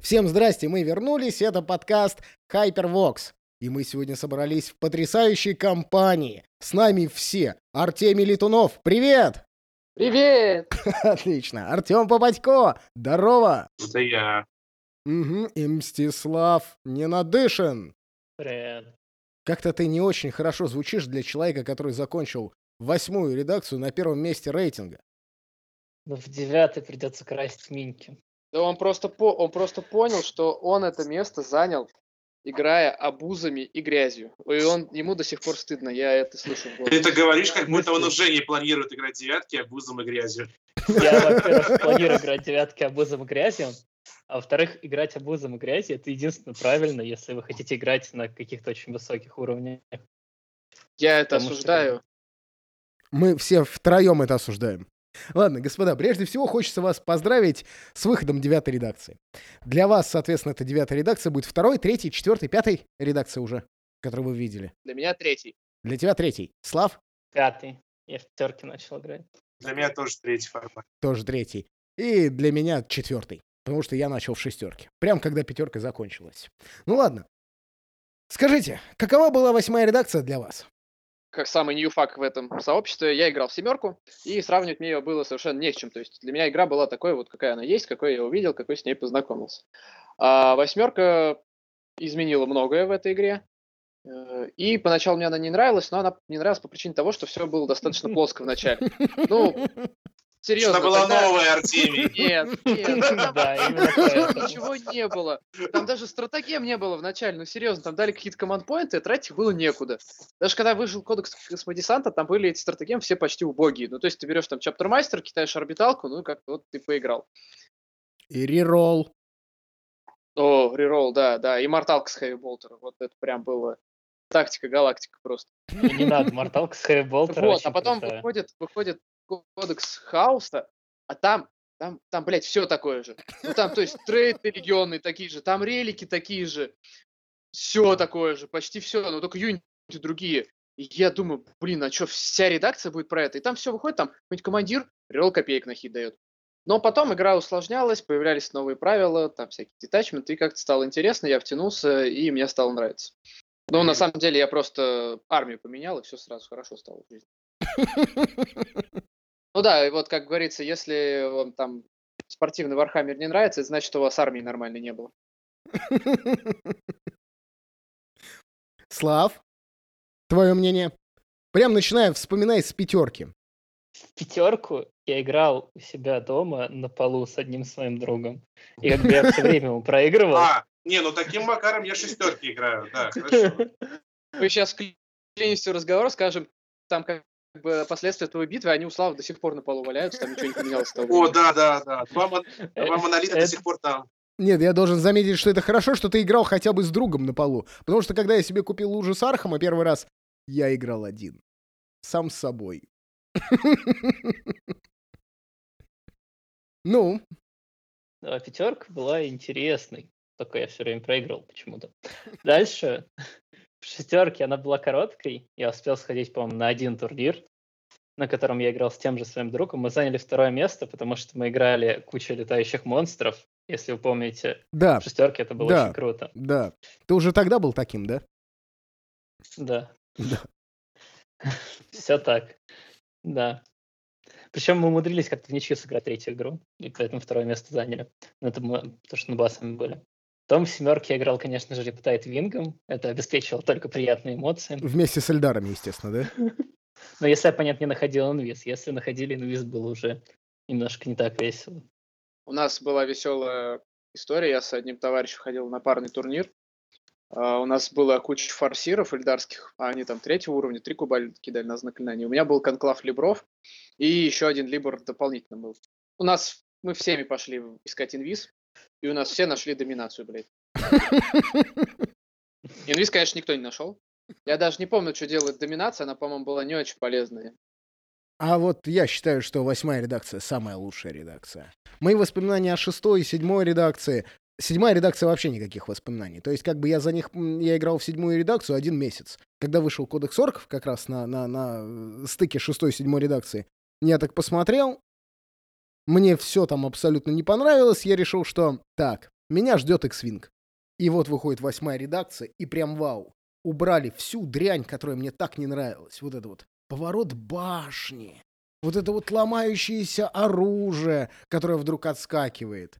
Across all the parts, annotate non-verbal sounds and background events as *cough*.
Всем здрасте, мы вернулись, это подкаст Hypervox. И мы сегодня собрались в потрясающей компании. С нами все. Артемий Летунов, привет! Привет! *laughs* Отлично. Артем Попадько, здорово! Это я. Угу. И Мстислав Ненадышин. Привет. Как-то ты не очень хорошо звучишь для человека, который закончил восьмую редакцию на первом месте рейтинга. Ну, в девятый придется красить миньки. Да он просто, по, он просто понял, что он это место занял, играя обузами и грязью. И он, ему до сих пор стыдно, я это слышу. в Ты это говоришь, как будто он уже не планирует играть девятки, а бузом и грязью. Я, *laughs* во-первых, планирую играть девятки обузом и грязью, а во-вторых, играть обузом и грязью это единственно правильно, если вы хотите играть на каких-то очень высоких уровнях. Я это Потому что осуждаю. Мы все втроем это осуждаем. Ладно, господа, прежде всего хочется вас поздравить с выходом девятой редакции. Для вас, соответственно, эта девятая редакция будет второй, третий, четвертый, пятой редакция уже, которую вы видели. Для меня третий. Для тебя третий. Слав Пятый. Я в пятерке начал играть. Для меня тоже третий формат. тоже третий. И для меня четвертый. Потому что я начал в шестерке. Прям когда пятерка закончилась. Ну ладно. Скажите, какова была восьмая редакция для вас? Как самый ньюфак в этом сообществе, я играл в семерку, и сравнивать мне ее было совершенно не с чем. То есть для меня игра была такой вот, какая она есть, какой я увидел, какой с ней познакомился. А восьмерка изменила многое в этой игре. Э, И поначалу мне она не нравилась, но она не нравилась по причине того, что все было достаточно плоско в начале. Ну, серьезно. Она была тогда- новая, Артемий. *laughs* Нет, нет, Да, ничего не было. Там даже стратегем не было в начале. Ну, серьезно, там дали какие-то команд-поинты, а тратить их было некуда. Даже когда вышел кодекс космодесанта, там были эти стратегемы все почти убогие. Ну, то есть ты берешь там чаптермастер, кидаешь орбиталку, ну, как вот ты поиграл. И реролл. О, реролл, да, да, и морталка с Хэви Болтера. Вот это прям было тактика галактика просто. И Не надо, Морталка с Хэви Болтера Вот, а потом крутая. выходит, выходит кодекс хаоса, а там, там, там, блядь, все такое же. Ну там, то есть, трейды регионные такие же, там релики такие же, все такое же, почти все, но только юнити другие. И я думаю, блин, а что, вся редакция будет про это? И там все выходит, там какой-нибудь командир релл копеек на хит дает. Но потом игра усложнялась, появлялись новые правила, там всякие детачменты, и как-то стало интересно, я втянулся, и мне стало нравиться. Но на самом деле я просто армию поменял, и все сразу хорошо стало в жизни. *laughs* Ну да, и вот как говорится, если вам там спортивный Вархаммер не нравится, это значит, у вас армии нормальной не было. *laughs* Слав, твое мнение? Прям начиная вспоминай с пятерки. В пятерку я играл у себя дома на полу с одним своим другом. И как бы я все время ему проигрывал. А, не, ну таким макаром я шестерки играю. Да, хорошо. *laughs* Мы сейчас вклинимся в разговор, скажем, там как бы последствия твоей битвы, они у Славы до сих пор на полу валяются, там ничего не поменялось О, да, да, да. Два, мон- *laughs* Э, монолита до это- сих пор там. Нет, я должен заметить, что это хорошо, что ты играл хотя бы с другом на полу. Потому что когда я себе купил лужу с Архама первый раз, я играл один. Сам с собой. *laughs* Ну, А пятерка была интересной. Только я все время проигрывал почему-то. Дальше. *laughs* В шестерке она была короткой. Я успел сходить, по-моему, на один турнир, на котором я играл с тем же своим другом. Мы заняли второе место, потому что мы играли кучу летающих монстров. Если вы помните, да, в шестерке это было Да. очень круто. да. Ты уже тогда был таким, да? Да. Да. *laughs* Все так. Да. Причем мы умудрились как-то в ничью сыграть третью игру, и поэтому второе место заняли. Но это мы, потому что на басами были. Потом в семерке я играл, конечно же, Рептайт Вингом. Это обеспечивало только приятные эмоции. Вместе с Эльдаром, естественно, да? *laughs* Но если оппонент не находил инвиз, если находили инвиз, было уже немножко не так весело. У нас была веселая история, я с одним товарищем ходил на парный турнир. А, У нас было куча форсиров эльдарских, а они там третьего уровня, три куба кидали на заклинание. У меня был конклав либров, и еще один либр дополнительно был. У нас, мы всеми пошли искать инвиз, и у нас все нашли доминацию, блядь. *laughs* Инвиз, конечно, никто не нашел. Я даже не помню, что делает доминация, она, по-моему, была не очень полезная. А вот я считаю, что восьмая редакция самая лучшая редакция. Мои воспоминания о шестой и седьмой редакции. Седьмая редакция вообще никаких воспоминаний. То есть, как бы я за них я играл в седьмую редакцию один месяц. Когда вышел кодекс орков, как раз на, на, на стыке шестой и седьмой редакции, я так посмотрел. Мне все там абсолютно не понравилось. Я решил, что так, Меня ждет X-Wing. И вот выходит восьмая редакция, и прям вау. Убрали всю дрянь, которая мне так не нравилась. Вот это вот поворот башни. Вот это вот ломающееся оружие, которое вдруг отскакивает.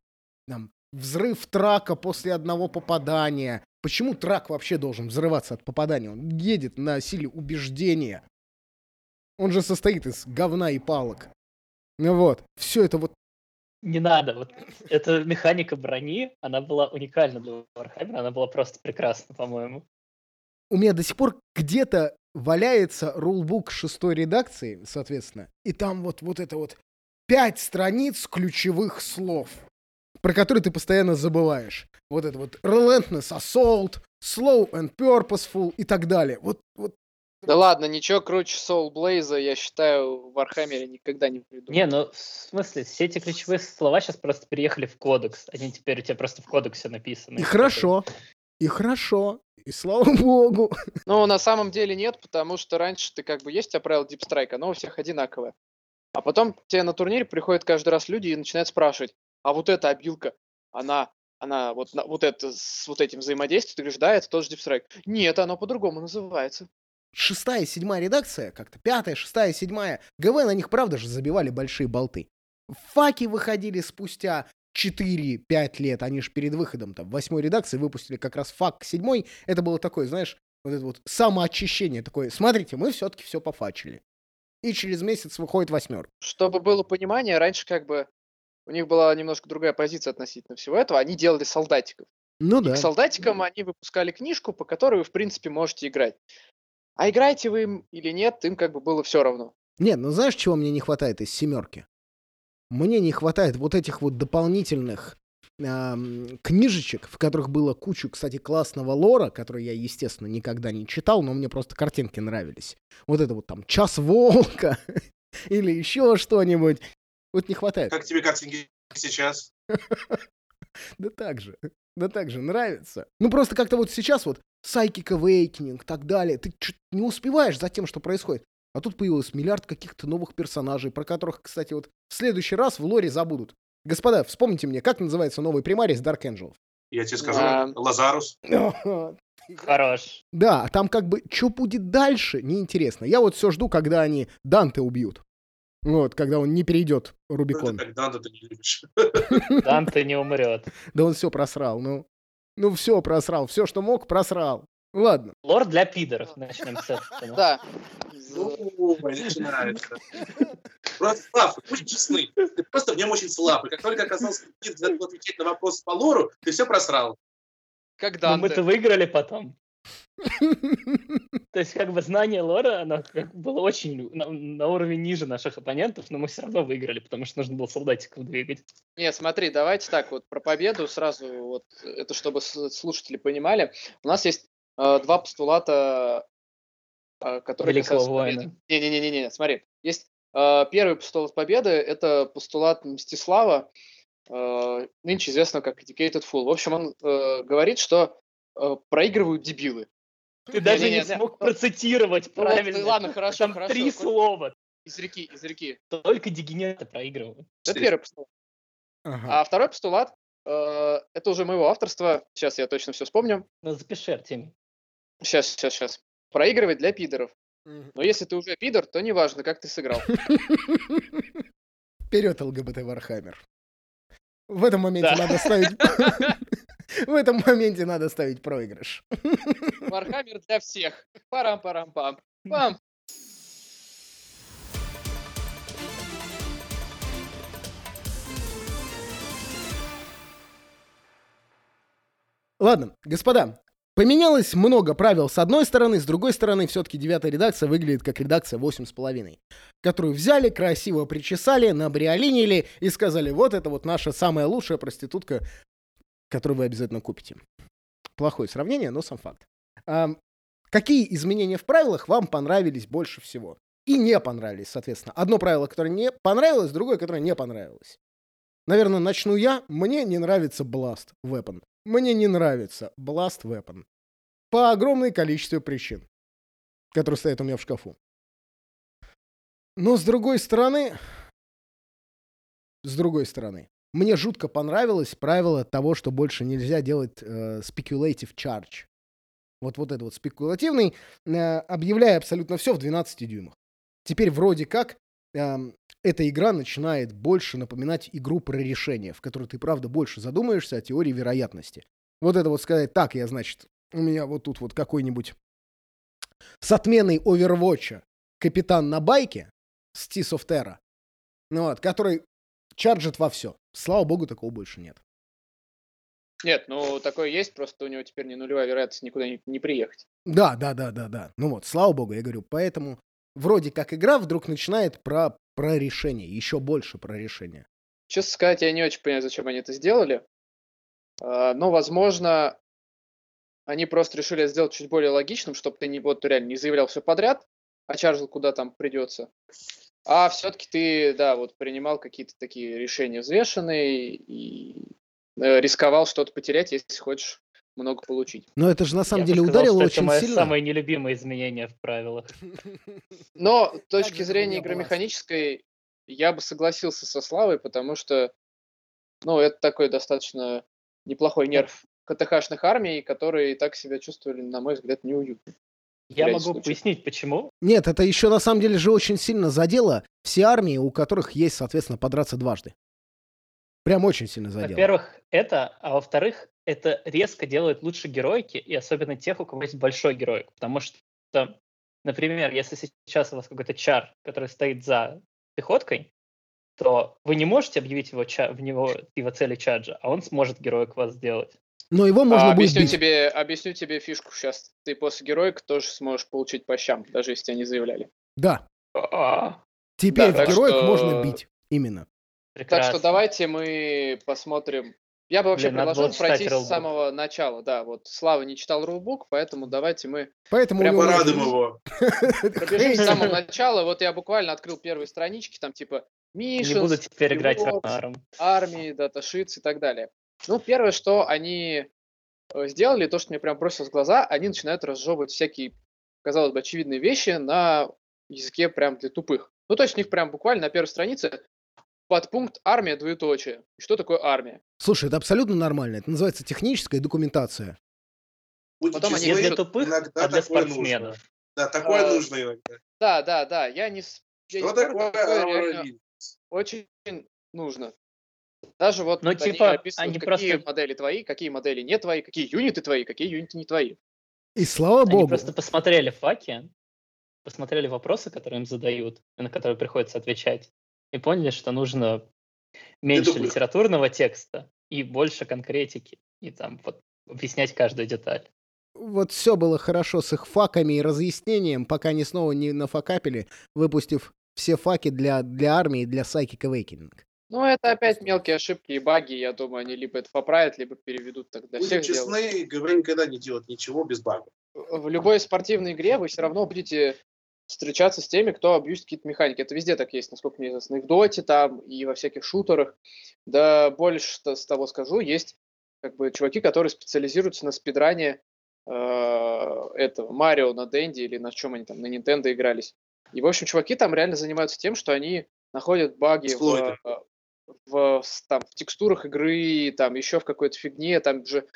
Там, взрыв трака после одного попадания. Почему трак вообще должен взрываться от попадания? Он едет на силе убеждения. Он же состоит из говна и палок. Ну вот, все это вот Не надо. Вот эта механика брони, она была уникальна для Warhammer, она была просто прекрасна, по-моему. У меня до сих пор где-то валяется рулбук шестой редакции, соответственно, и там вот, вот это вот пять страниц ключевых слов, про которые ты постоянно забываешь. Вот это вот relentless assault, slow and purposeful и так далее. Вот, вот Да ладно, ничего круче Soul Blaze, я считаю, в Вархаммере никогда не придумал. Не, ну, в смысле, все эти ключевые слова сейчас просто переехали в кодекс. Они теперь у тебя просто в кодексе написаны. и хорошо, и хорошо, и слава *laughs* богу. Ну, на самом деле нет, потому что раньше ты как бы есть у тебя правило Deep Strike, оно у всех одинаковое. А потом тебе на турнире приходят каждый раз люди и начинают спрашивать, а вот эта обилка, она, она вот, на- вот это с вот этим взаимодействием, ты говоришь, да, это тоже Deep Strike. Нет, оно по-другому называется. Шестая, седьмая редакция, как-то пятая, шестая, седьмая, ГВ на них, правда же, забивали большие болты. Факи выходили спустя 4-5 лет, они же перед выходом там восьмой редакции выпустили как раз фак седьмой. Это было такое, знаешь, вот это вот самоочищение такое. Смотрите, мы все-таки все пофачили. И через месяц выходит восьмерка. Чтобы было понимание, раньше как бы у них была немножко другая позиция относительно всего этого. Они делали солдатиков. Ну И да. к солдатикам они выпускали книжку, по которой вы, в принципе, можете играть. А играете вы им или нет, им как бы было все равно. Нет, ну знаешь, чего мне не хватает из семерки? Мне не хватает вот этих вот дополнительных книжечек, в которых было кучу, кстати, классного лора, который я, естественно, никогда не читал, но мне просто картинки нравились. Вот это вот там «Час волка» *laughs* или еще что-нибудь. Вот не хватает. Как тебе картинки сейчас? *laughs* Да так же. Да так же, нравится. Ну просто как-то вот сейчас вот Psychic Awakening, так далее, ты не успеваешь за тем, что происходит. А тут появилось миллиард каких-то новых персонажей, про которых, кстати, вот в следующий раз в лоре забудут. Господа, вспомните мне, как называется новый примарис Dark Angel? Я тебе скажу, Да. Лазарус. *laughs* Хорош. Да, там как бы, что будет дальше, неинтересно. Я вот все жду, когда они Данте убьют. Вот, когда он не перейдет Ну, Рубикон. так Данте ты не любишь. *laughs* Данте не умрет. Да он все просрал, ну. Ну все просрал, все, что мог, просрал. Ладно. Лор для пидоров. Начнем с этого. Да. Ну, начинается. Просто слабый, будь честны. Ты просто в нем очень слабый. Как только оказался отвечать на вопрос по лору, ты все просрал. Но Данте. мы-то выиграли потом. То есть, как бы знание лора, оно как бы было очень на, на уровень ниже наших оппонентов, но мы все равно выиграли, потому что нужно было солдатиков двигать. Нет, смотри, давайте так вот про победу сразу, вот это чтобы слушатели понимали. У нас есть два постулата, э, которые Великого касаются победы. воина. Не-не-не-не, смотри. Есть э, первый постулат победы, это постулат Мстислава, э, нынче известного как Educated Fool. В общем, он э, говорит, что э, проигрывают дебилы. Ты даже не, Не-не-не, смог ну, процитировать ну правильно. ладно, хорошо, Там хорошо. три хоть слова. Из реки, из реки. Только дегенераты проигрывают. Это первый постулат. Ага. А второй постулат, э, это уже моего авторства, сейчас я точно все вспомню. Ну, запиши, Артемий. Сейчас, сейчас, сейчас. Проигрывать для пидоров. Но если ты уже пидор, то неважно, как ты сыграл. Вперед, ЛГБТ Вархаммер. В этом моменте Да. надо ставить... *laughs* *laughs* В этом моменте надо ставить проигрыш. *laughs* Вархаммер для всех. Парам-парам-пам. Пам. Ладно, господа, поменялось много правил с одной стороны, с другой стороны, все-таки девятая редакция выглядит как редакция 8,5, которую взяли, красиво причесали, набриолинили и сказали, вот это вот наша самая лучшая проститутка, которую вы обязательно купите. Плохое сравнение, но сам факт. Ам, какие изменения в правилах вам понравились больше всего? И не понравились, соответственно. Одно правило, которое не понравилось, другое, которое не понравилось. Наверное, начну я. Мне не нравится Blast Weapon. Мне не нравится Blast Weapon. По огромное количеству причин, которые стоят у меня в шкафу. Но с другой стороны... С другой стороны. мне жутко понравилось правило того, что больше нельзя делать э, speculative charge. Вот, вот это вот спекулятивный, э, объявляя абсолютно все в 12 дюймах. Теперь вроде как эм, эта игра начинает больше напоминать игру про решение, в которой ты, правда, больше задумаешься о теории вероятности. Вот это вот сказать, так, я, значит, у меня вот тут вот какой-нибудь с отменой Overwatch капитан на байке с Tears of Terra, ну вот, который чарджит во все. Слава богу, такого больше нет. Нет, ну такое есть, просто у него теперь не нулевая вероятность никуда не, не приехать. Да, да, да, да, да. Ну вот, слава богу, я говорю, поэтому вроде как игра вдруг начинает про, про решение, еще больше про решение. Честно сказать, я не очень понимаю, зачем они это сделали. А, Но, возможно, они просто решили сделать чуть более логичным, чтобы ты не, вот, реально не заявлял все подряд, а чаржил куда там придется. А все-таки ты, да, вот принимал какие-то такие решения взвешенные и э, рисковал что-то потерять, если хочешь много получить. Но это же на самом Я бы деле сказал, ударило что очень это сильно. самое нелюбимое изменение в правилах. *laughs* Но с точки зрения как у игры меня механической, я бы согласился со Славой, потому что, ну, это такой достаточно неплохой нерв КТХшных армий, которые и так себя чувствовали, на мой взгляд, неуютно. Я могу случаев. пояснить, почему. Нет, это еще на самом деле же очень сильно задело все армии, у которых есть, соответственно, подраться дважды. Прям очень сильно задело. Во-первых, это, а во-вторых, это резко делает лучше героики, и особенно тех, у кого есть большой героик. Потому что, например, если сейчас у вас какой-то чар, который стоит за пехоткой, то вы не можете объявить его ча- в него его цели чаджа, а он сможет героик вас сделать. Но его можно А, будет объясню бить. тебе, объясню тебе фишку сейчас. Ты после героика тоже сможешь получить по щам, даже если тебя не заявляли. Да. А, Теперь Да, в так героик что- можно бить. Именно. Так Прекрасно. что давайте мы посмотрим. Я бы вообще Блин, предложил пройти с самого начала. Да, вот Слава не читал рулбук, поэтому давайте мы Поэтому Прям у него Порадуем его. *laughs* пробежим *laughs* с самого начала. Вот я буквально открыл первые странички, там типа Не Мишин, буду теперь играть Ранаром. армии, даташиц и так далее. Ну, первое, что они э, сделали, то, что мне прям бросилось в глаза, они начинают разжевывать всякие, казалось бы, очевидные вещи на языке прям для тупых. Ну, то есть у них прям буквально на первой странице подпункт армия, двоеточие. Что такое армия? Слушай, это абсолютно нормально. Это называется техническая документация. Будьте Потом они Не честны, для пишут, тупых, иногда а для спортсменов. нужно. Да, такое А, нужно иногда. Да, да, да, я не... я не Что спорю, такое такое очень нужно. Даже вот Ну, они типа, описывают, они какие просто- модели твои, какие модели не твои, какие юниты твои, какие юниты не твои. И слава Они богу. просто посмотрели факи, посмотрели вопросы, которые им задают, и на которые приходится отвечать, и поняли, что нужно меньше литературного текста и больше конкретики, и там вот объяснять каждую деталь. Вот все было хорошо с их факами и разъяснением, пока они снова не нафакапили, выпустив все факи для, для армии и для Psychic Awakening. Ну, это опять мелкие ошибки и баги, я думаю, они либо это поправят, либо переведут тогда Будем всех честны, ГВ никогда не делает ничего без багов. В любой спортивной игре вы все равно будете встречаться с теми, кто абьюзит какие-то механики. Это везде так есть, насколько мне известно. И в доте там, и во всяких шутерах. Да больше т- с того скажу, есть как бы чуваки, которые специализируются на спидране э, этого Марио на Денди или на чем они там, на Nintendo игрались. И, в общем, чуваки там реально занимаются тем, что они находят баги в, э, в, там, в текстурах игры, там еще в какой-то фигне, там же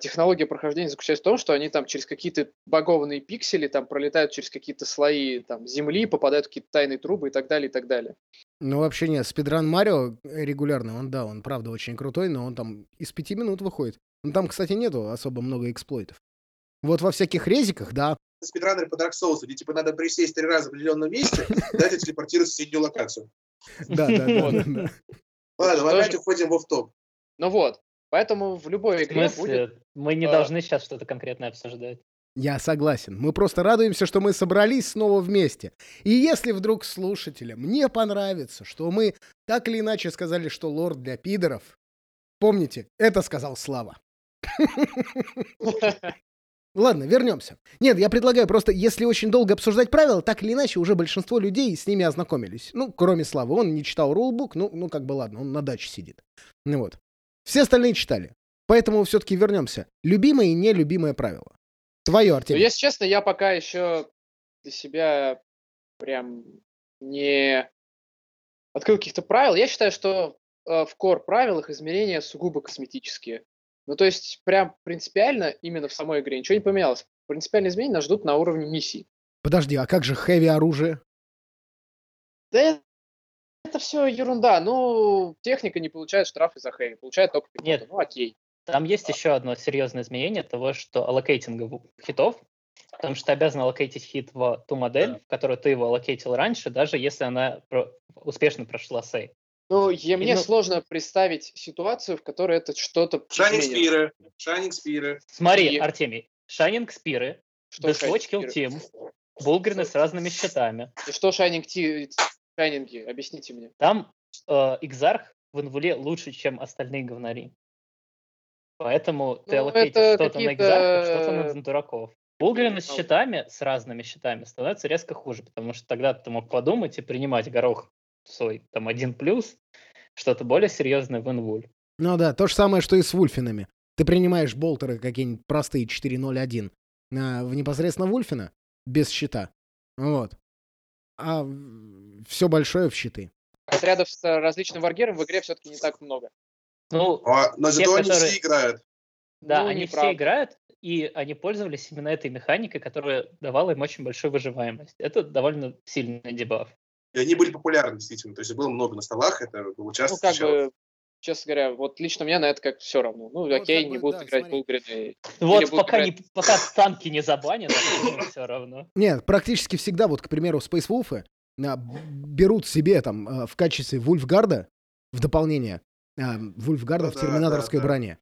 технология прохождения заключается в том, что они там через какие-то багованные пиксели там пролетают через какие-то слои там земли, попадают в какие-то тайные трубы и так далее, и так далее. Ну, вообще нет, спидранит Марио регулярно, он, да, он правда очень крутой, но он там из пяти минут выходит. Ну, там, кстати, нету особо много эксплойтов. Вот во всяких резиках, да, Спидранеры по Dark Souls, где типа надо присесть три раза в определенном месте, дать и телепортировать в соседнюю локацию. да, да, да. Ладно, опять уходим в офф-топ. Ну вот, поэтому в любой В игре будет... смысле, мы не а, должны сейчас что-то конкретное обсуждать. Я согласен. Мы просто радуемся, что мы собрались снова вместе. И если вдруг слушателям не понравится, что мы так или иначе сказали, что лорд для пидоров, помните, это сказал Слава. *laughs* Ладно, вернемся. Нет, я предлагаю просто, если очень долго обсуждать правила, так или иначе уже большинство людей с ними ознакомились. Ну, кроме Славы. Он не читал рулбук, ну, ну как бы ладно, он на даче сидит. Ну вот. Все остальные читали. Поэтому все-таки вернемся. Любимое и нелюбимое правило. Твое, Но, Артемий. если честно, я пока еще для себя прям не открыл каких-то правил. Я считаю, что э, в core правилах изменения сугубо косметические. Ну, то есть, прям принципиально именно в самой игре ничего не поменялось. Принципиальные изменения нас ждут на уровне миссий. Подожди, а как же хэви оружие? Да это, все ерунда. Ну, техника не получает штрафы за хэви, получает только пехота. Нет. Ну, окей. Там есть еще одно серьезное изменение того, что аллокейтинга хитов, потому что ты обязан аллокейтить хит в ту модель, в которую ты его аллокейтил раньше, даже если она про- успешно прошла сейв. Ну, я, мне ну- сложно представить ситуацию, в которой это что-то Shining спиры. Shining спиры. Смотри, И- Артемий, Shining спиры, Что Deathwatch Kill Team, Булгрины с разными щитами. И что Shining Ти- Шайнинги? Объясните мне. Там э, Экзарх в инвуле лучше, чем остальные говнари. Поэтому ты Ну, аллокейтишь это что-то на Экзарха, что-то на дураков. Булгрины с щитами, с разными щитами, становится резко хуже, потому что тогда ты мог подумать и принимать горох свой, там, один плюс, что-то более серьезное в инвуль. Ну да, то же самое, что и с Вульфинами. Ты принимаешь болтеры какие-нибудь простые 4.0.1 а, в непосредственно Вульфина, без щита. Вот. А все большое в щиты. Отрядов с различным варгером в игре все-таки не так много. Ну, А, но зато они которые- все играют. да, Ну, они все играют, и они пользовались именно этой механикой, которая давала им очень большую выживаемость. Это довольно сильный дебаф. И они были популярны, действительно. То есть было много на столах, это было часто Ну, как встречалось. бы, честно говоря, вот лично мне на это как все равно. Ну, вот окей, как не бы, будут да, играть смотри. Булгрины. *laughs* Вот пока, играть- не, пока танки не забанят, *laughs* все равно. Нет, практически всегда, вот, к примеру, Space Wolf б- берут себе там а, в качестве Вульфгарда в дополнение а, Вульфгарда Ну в да, терминаторской да, да. броне.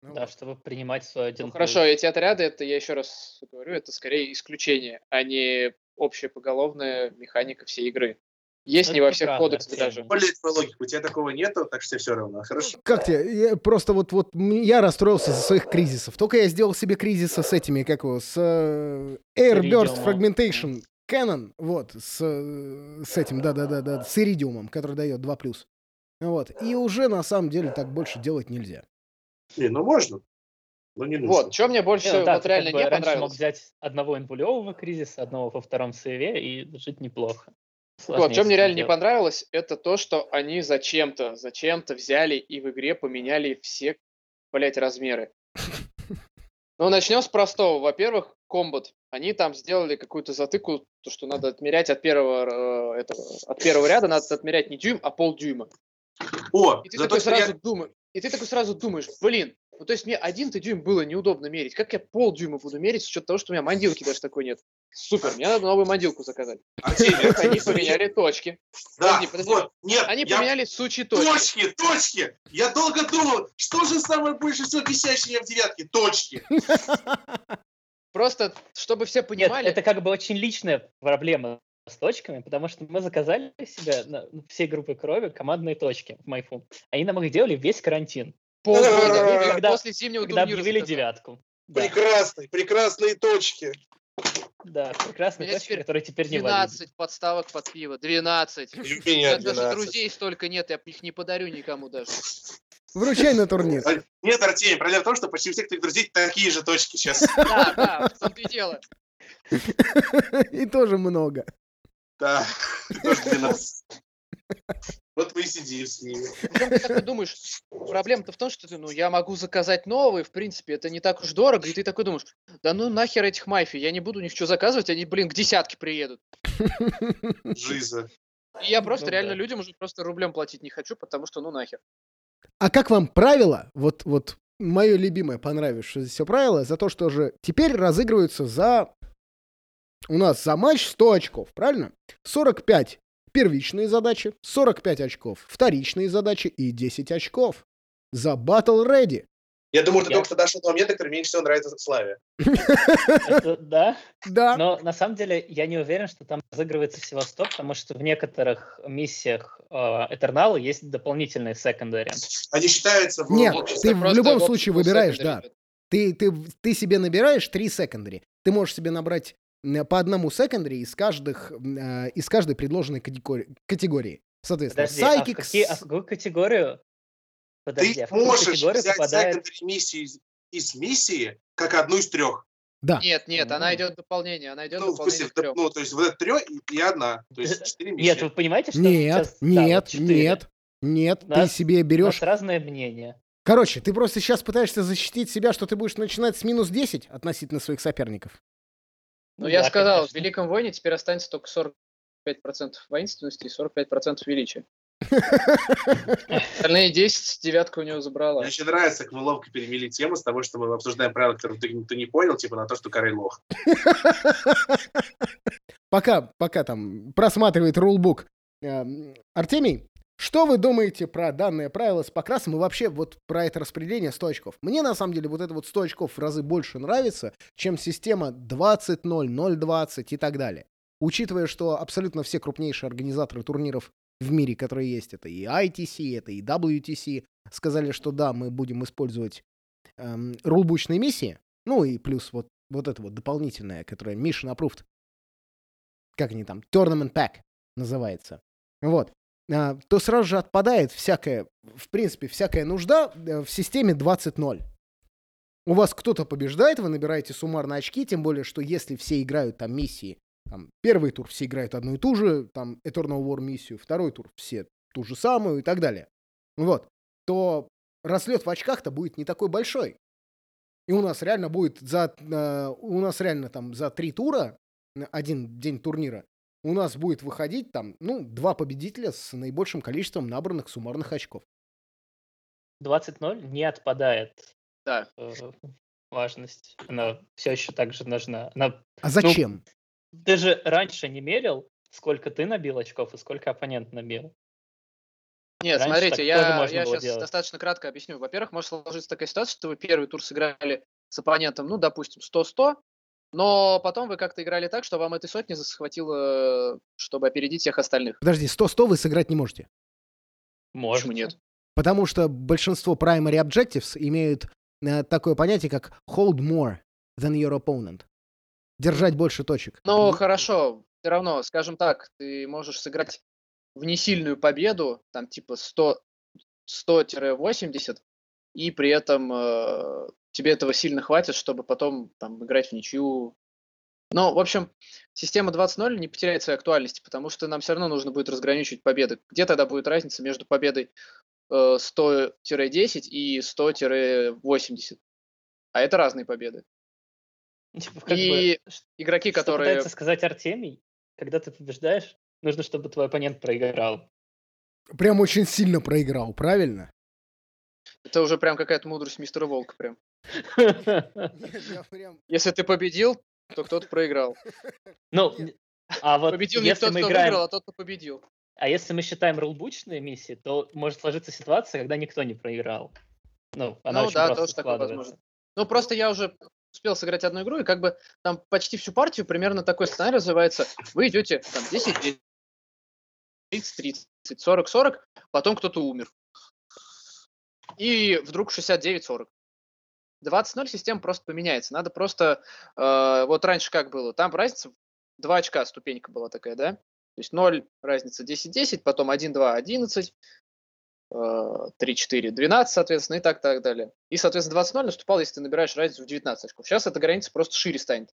Да, чтобы принимать свой один Ну, хорошо, эти отряды, это, я еще раз говорю, это скорее исключение, а не общая поголовная механика всей игры. Есть Ну, не во всех правда, кодексах даже. Более твоей логики, у тебя такого нету, так что тебе все равно. Хорошо. Как тебе? Я просто вот, вот я расстроился за своих кризисов. Только я сделал себе кризисы с этими, как его, с э, Airburst. Fragmentation Cannon, вот, с, э, с этим, да-да-да-да, с Иридиумом, который дает 2+. Вот, и уже на самом деле так больше делать нельзя. Не, ну можно, но не нужно. Вот, что мне больше Не, ну да, вот реально как бы не раньше мог понравилось. взять одного инвулевого кризиса, одного во втором сейве и жить неплохо. Вот, что мне реально не делать. понравилось, это то, что они зачем-то, зачем-то взяли и в игре поменяли все, блять, размеры. *laughs* Ну, начнем с простого. Во-первых, комбат. Они там сделали какую-то затыку, то, что надо отмерять от первого, э, этого, от первого ряда, надо отмерять не дюйм, а полдюйма. О, И ты такой теперь я- сразу думаешь, и ты такой сразу думаешь, блин, ну то есть мне один-то дюйм было неудобно мерить, как я полдюйма буду мерить с учетом того, что у меня мандилки даже такой нет. Супер, мне надо новую мандилку заказать. Они поменяли точки. Да, Подожди, подожди. вот, нет, Они я- поменяли сучьи точки. Точки, точки! Я долго думал, что же самое больше всего бесящее в девятке? Точки. Просто, чтобы все Нет, понимали, это как бы очень личная проблема с точками, потому что мы заказали себе на всей группой крови командные точки в Майфу. Они нам их делали весь карантин, полгода, *laughs* когда- после зимнего когда турнира объявили заказали. девятку. Да, Прекрасные, прекрасные точки. да, прекрасные точки, теперь которые теперь не валидны. 12 подставок под пиво, 12. И у меня даже 12. друзей столько нет, я их не подарю никому даже. Вручай на турнир. А, Нет, Артемий, проблема в том, что почти у всех твоих друзей такие же точки сейчас. *laughs* Да, да, в том-то и дело. *laughs* И тоже много. Да, тоже 12. Вот мы и сидим с ними. Ты такой думаешь, проблема-то в том, что ты, ну, я могу заказать новые, в принципе, это не так уж дорого, и ты такой думаешь, да ну нахер этих майфи, я не буду у них что заказывать, они, блин, к десятке приедут. Жиза. И я просто Ну реально да. людям уже просто рублем платить не хочу, потому что ну нахер. А как вам правило, вот, вот мое любимое понравившееся все правило, за то, что же теперь разыгрываются за... У нас за матч 100 очков, правильно? 45 первичные задачи, 45 очков вторичные задачи и 10 очков за Battle Ready. Я думаю, ты Я- только что дошел до момента, который меньше всего нравится Славе. Это да, Да. но на самом деле я не уверен, что там разыгрывается всего 100, потому что в некоторых миссиях э, Этернала есть дополнительные секондари. Они считаются в Нет, ты в любом случае выбираешь, да. Ты, ты, ты себе набираешь три секондари. Ты можешь себе набрать по одному секондари из, каждых, э, из каждой предложенной категории. категории. Соответственно, Подожди, а в, какие- а в какую категорию? Подожди, Ты а в какую можешь категорию взять попадает... секондари миссии из, из миссии как одну из трех. Да. Нет, нет, она идет дополнение, она идет Ну, в дополнение смысле, к трем. ну, то есть вот это трех и, и одна. То есть четыре миссии. Нет, вы понимаете, что Нет, сейчас... да, вот нет, нет. Нет, Нас- ты себе У нас берешь... разное мнение. Короче, ты просто сейчас пытаешься защитить себя, что ты будешь начинать с минус 10 относительно своих соперников. Ну, Ну я да, сказал, в конечно. Великом войне теперь останется только 45% воинственности и 45% величия. Остальные *laughs* 10 девятка у него забрала. Мне очень нравится, как мы ловко перевели тему с того, что мы обсуждаем правила, которые ты, ты не понял, типа на то, что Карель лох. *laughs* Пока, пока там просматривает рулбук эм, Артемий, что вы думаете про данное правило с покрасом и вообще вот про это распределение 100 очков? Мне на самом деле вот это вот 100 очков в разы больше нравится, чем система 20-0, 0-20 и так далее. Учитывая, что абсолютно все крупнейшие организаторы турниров в мире, которые есть, это и ITC, это и WTC, сказали, что да, мы будем использовать эм, рулбучные миссии, ну и плюс вот, вот это вот дополнительное, которое Mission Approved, как они там, Tournament Pack называется, вот, то сразу же отпадает всякая, в принципе, всякая нужда э, в системе 20-0. У вас кто-то побеждает, вы набираете суммарно очки, тем более, что если все играют там миссии, там, первый тур все играют одну и ту же, там, Eternal War миссию, второй тур все ту же самую и так далее. Вот. То разлет в очках-то будет не такой большой. И у нас реально будет за, э, у нас реально там за три тура, на один день турнира, у нас будет выходить там, ну, два победителя с наибольшим количеством набранных суммарных очков. 20-0 не отпадает Да. э, важность. Она все еще так же нужна. Она... А зачем? Ты же раньше не мерил, сколько ты набил очков и сколько оппонент набил. Нет, Раньше смотрите, я, я сейчас делать. достаточно кратко объясню. Во-первых, может сложиться такая ситуация, что вы первый тур сыграли с оппонентом, ну, допустим, 100-100, но потом вы как-то играли так, что вам этой сотни захватило, чтобы опередить всех остальных. Подожди, 100-100 вы сыграть не можете. Может. Почему нет? Потому что большинство primary objectives имеют э, такое понятие, как hold more than your opponent. Держать больше точек. Ну, хорошо, все равно, скажем так, ты можешь сыграть в несильную победу, там типа 100 100-80, и при этом э, тебе этого сильно хватит, чтобы потом там играть в ничью. Но, в общем, система 20.0 не потеряет своей актуальности, потому что нам все равно нужно будет разграничивать победы. Где тогда будет разница между победой э, 100-10 и 100-80? А это разные победы. Типа, как бы, И ш- Игроки, что которые... пытается сказать Артемий, когда ты побеждаешь, нужно, чтобы твой оппонент проиграл. Прям очень сильно проиграл, правильно? Это уже прям какая-то мудрость мистера Волка прям. *laughs* Если ты победил, то кто-то проиграл. *laughs* Ну, а вот победил не если тот, мы кто играем, выиграл, а тот, кто победил. а если мы считаем рулбучные миссии, то может сложиться ситуация, когда никто не проиграл. Ну, она Ну очень да, просто тоже такое складывается. возможно. Ну, просто я уже успел сыграть одну игру, и как бы там почти всю партию примерно такой сценарий развивается. Вы идете там 10, 30, 30, 40, 40, потом кто-то умер. И вдруг 69, 40. 20-0 система просто поменяется. Надо просто... э, вот раньше как было? Там разница 2 очка ступенька была такая, да? То есть 0 разница 10-10, потом 1-2, 11, э, 3-4, 12, соответственно, и так, так далее. И, соответственно, 20-0 наступал, если ты набираешь разницу в 19 очков. Сейчас эта граница просто шире станет.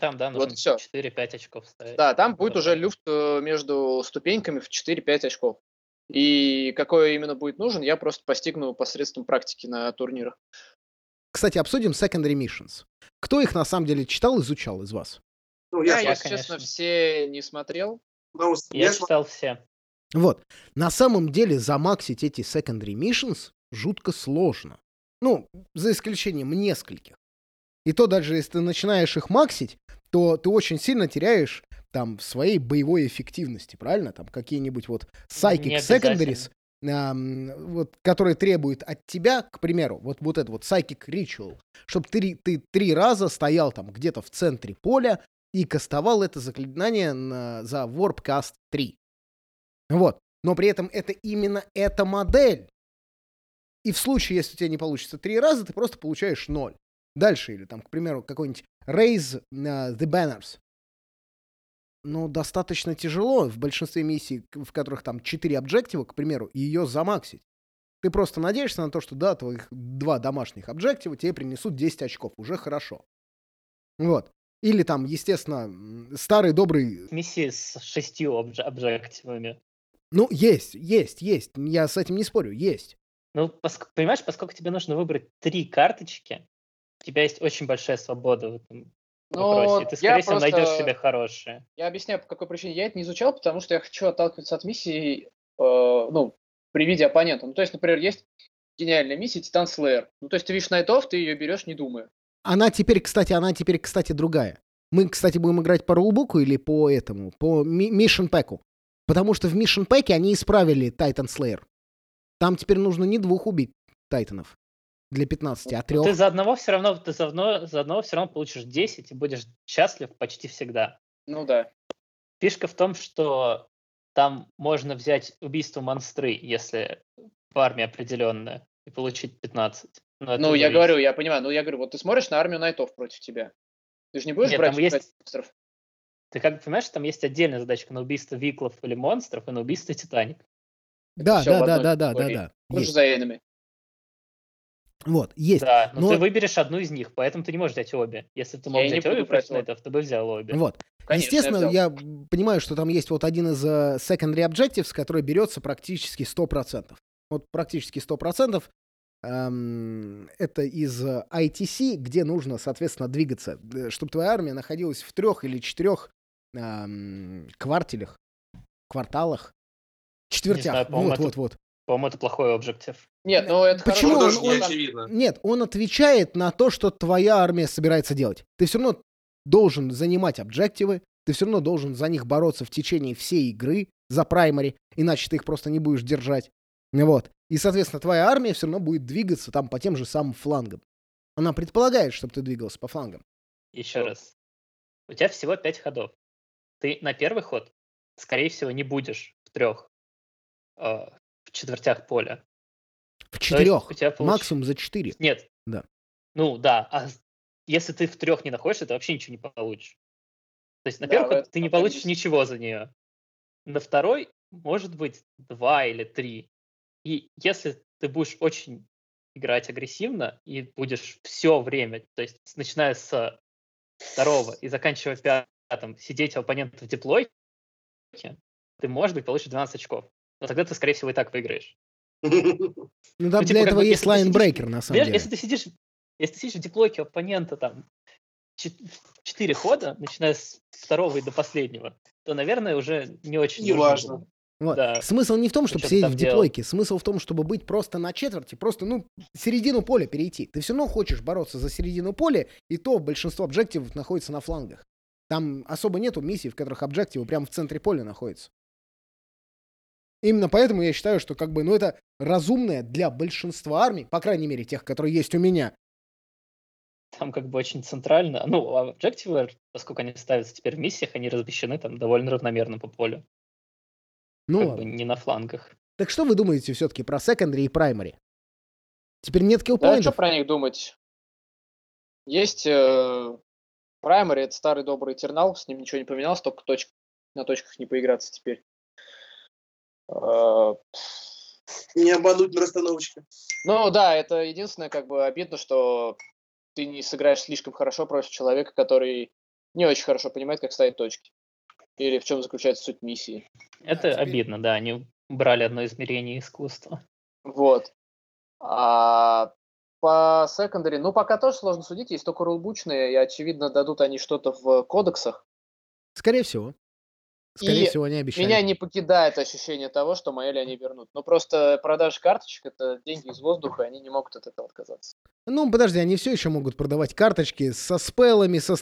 Там, да, Вот всё. 4-5 очков ставить. Да, там будет уже люфт э, между ступеньками в 4-5 очков. И какой именно будет нужен, я просто постигну посредством практики на турнирах. Кстати, обсудим secondary missions. Кто их на самом деле читал, изучал из вас? Ну, Я, я, я, если честно, все не смотрел. ну, Я я см- читал все. Вот. На самом деле замаксить эти secondary missions жутко сложно. Ну, за исключением нескольких. И то даже если ты начинаешь их максить, то ты очень сильно теряешь там в своей боевой эффективности, правильно? Там какие-нибудь вот psychic secondaries, ам, вот, которые требуют от тебя, к примеру, вот, вот это вот psychic ritual, чтобы ты, ты три раза стоял там где-то в центре поля и кастовал это заклинание на- за Warpcast 3. Вот. Но при этом это именно эта модель. И в случае, если у тебя не получится три раза, ты просто получаешь ноль. Дальше, или там, к примеру, какой-нибудь Raise uh, the Banners. Ну, достаточно тяжело в большинстве миссий, в которых там четыре объектива, к примеру, ее замаксить. Ты просто надеешься на то, что да, твоих два домашних объектива тебе принесут 10 очков. Уже хорошо. Вот. Или там, естественно, старый добрый Миссии с шестью обж- объективами. Ну, есть, есть, есть. Я с этим не спорю, есть. Ну, поск- понимаешь, поскольку тебе нужно выбрать три карточки, у тебя есть очень большая свобода в этом вопросе. И Ну, ты, я скорее всего, найдешь просто- себе хорошие. Я объясняю, по какой причине. Я это не изучал, потому что я хочу отталкиваться от миссии, э, ну, при виде оппонента. Ну, то есть, например, есть гениальная миссия Титан Слэйр. Ну, то есть, ты видишь найтов, ты ее берешь, не думая. Она теперь, кстати, она теперь, кстати, другая. Мы, кстати, будем играть по рулбуку или по этому, по Mission Pack. Потому что в Mission Pack они исправили Titan Slayer. Там теперь нужно не двух убить Тайтанов для 15, а трех. Ты за одного все равно, ты за одного, за одного все равно получишь 10 и будешь счастлив почти всегда. Ну да. Фишка в том, что там можно взять убийство монстры, если в армии определенная, и получить 15. Но Ну, я зависит. говорю, я понимаю. Ну, я говорю, вот ты смотришь на армию найтов против тебя. Ты же не будешь Нет, брать там есть- монстров. Ты как бы понимаешь, там есть отдельная задачка на убийство виклов или монстров и на убийство Титаник. Да, да, да, да, да, да, категории. да. Лучше за энами. Вот, есть. Да, но, но- ты выберешь одну из них, поэтому ты не можешь взять обе. Если ты мог Я взять обе против найтов, ты бы взял обе. Вот. Конечно, Естественно, взял. я понимаю, что там есть вот один из э, secondary objectives, который берется практически 100%. Вот практически 100%. эм, это из э, ITC, где нужно, соответственно, двигаться, чтобы твоя армия находилась в трех или четырех эм, квартелях, кварталах, четвертях. знаю, вот, это- вот, вот. По-моему, это плохой объектив. Нет, ну это Почему хорошо, он- что не очевидно. Нет, он отвечает на то, что твоя армия собирается делать. Ты все равно должен занимать объективы, ты все равно должен за них бороться в течение всей игры за праймари, иначе ты их просто не будешь держать. Вот. И, соответственно, твоя армия все равно будет двигаться там по тем же самым флангам. Она предполагает, чтобы ты двигался по флангам. Еще раз. У тебя всего пять ходов. Ты на первый ход, скорее всего, не будешь в трех, в четвертях поля. В четырех. получ- Максимум за четыре. Нет. Да. Ну да, а если ты в трех не находишься, ты вообще ничего не получишь. То есть на Да, этом ты не получишь есть. ничего за нее. На второй может быть два или три. И если ты будешь очень играть агрессивно и будешь все время, то есть начиная с второго и заканчивая пятым, сидеть у оппонента в диплойке, ты, может быть, получишь 12 очков. Но тогда ты, скорее всего, и так выиграешь. *laughs* Ну там Ну, типа, для как этого бы, есть linebreaker, на самом деле. если ты сидишь, если ты сидишь в диплойке у оппонента там чет- четыре хода, начиная с второго и до последнего, то, наверное, уже не очень Неважно. было. Вот. Да. Смысл не в том, чтобы Что ты сидеть в делал? диплойке. Смысл в том, чтобы быть просто на четверти, просто, ну, середину поля перейти. Ты все равно хочешь бороться за середину поля, и то большинство объективов находится на флангах. Там особо нету миссий, в которых объективы прямо в центре поля находятся. Именно поэтому я считаю, что как бы, ну, это разумное для большинства армий, по крайней мере, тех, которые есть у меня. Там как бы очень центрально. Ну, а объективы, поскольку они ставятся теперь в миссиях, они размещены там довольно равномерно по полю. Ну, как ладно. бы не на флангах. Так что вы думаете все-таки про секондари и праймари? Теперь нет Да, что киллпоинтов? про них думать? Есть э, Primary, это старый добрый тернал, с ним ничего не поменялось, только точек, на точках не поиграться теперь. Э, Не обмануть на расстановочке. Ну да, это единственное, как бы обидно, что ты не сыграешь слишком хорошо против человека, который не очень хорошо понимает, как ставить точки. Или в чем заключается суть миссии. Это теперь- обидно, да. Они убрали одно измерение искусства. Вот. А по секондаре, ну, пока тоже сложно судить, есть только рулбучные, и, очевидно, дадут они что-то в кодексах. Скорее всего. Скорее И всего, они обещают. Меня не покидает ощущение того, что Маэли они вернут. Но просто продажа карточек — это деньги из воздуха, и они не могут от этого отказаться. Ну, подожди, они все еще могут продавать карточки со спеллами, со А